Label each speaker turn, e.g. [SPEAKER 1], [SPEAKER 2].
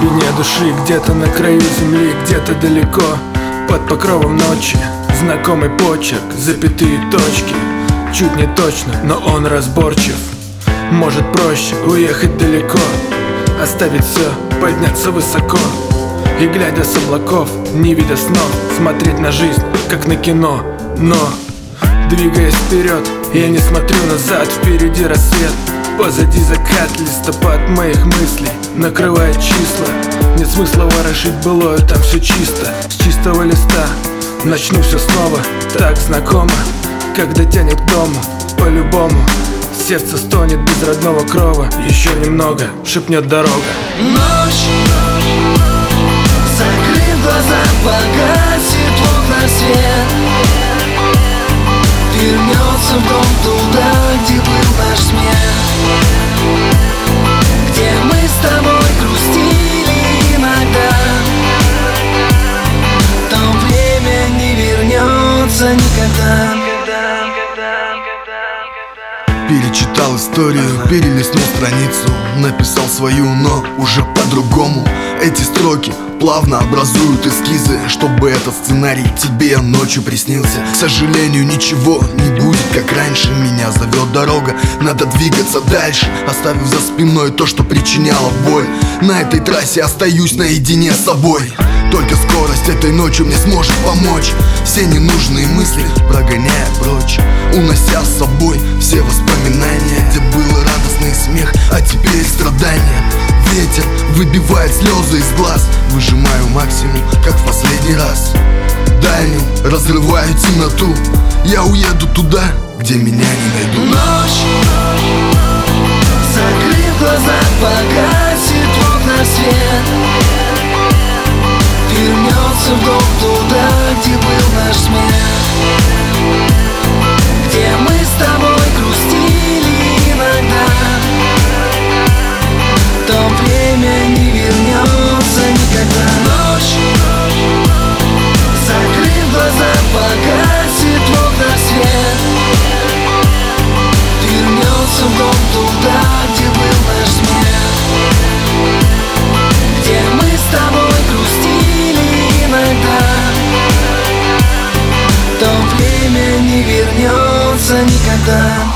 [SPEAKER 1] глубине души Где-то на краю земли, где-то далеко. Под покровом ночи Знакомый почерк, запятые точки. Чуть не точно, но он разборчив. Может проще уехать далеко Оставить все, подняться высоко. И глядя с облаков, не видя снов Смотреть на жизнь, как на кино. Но, двигаясь вперед, я не смотрю назад Впереди рассвет, Позади закат, листопад моих мыслей Накрывает числа смысла ворошить былое, там все чисто. С чистого листа Начну все снова, так знакомо Когда тянет к дому, по-любому Сердце стонет без родного крова. Еще немного, шепнет дорога.
[SPEAKER 2] Ночь Закрыв глаза, вернется никогда.
[SPEAKER 3] Перечитал историю, перелистнул страницу Написал свою, но уже по-другому. Эти строки плавно образуют эскизы Чтобы этот сценарий тебе ночью приснился. К сожалению, ничего не будет, как раньше. Меня зовет дорога, надо двигаться дальше. Оставив за спиной то, что причиняло боль. На этой трассе остаюсь наедине с собой только скорость этой ночью мне сможет помочь. Все ненужные мысли прогоняя прочь Унося с собой все воспоминания. Где был радостный смех, а теперь страдания. Ветер выбивает слезы из глаз. Выжимаю максимум, как в последний раз. Дальним разрываю темноту. Я уеду туда, где меня не найдут.
[SPEAKER 2] Ночь вернется никогда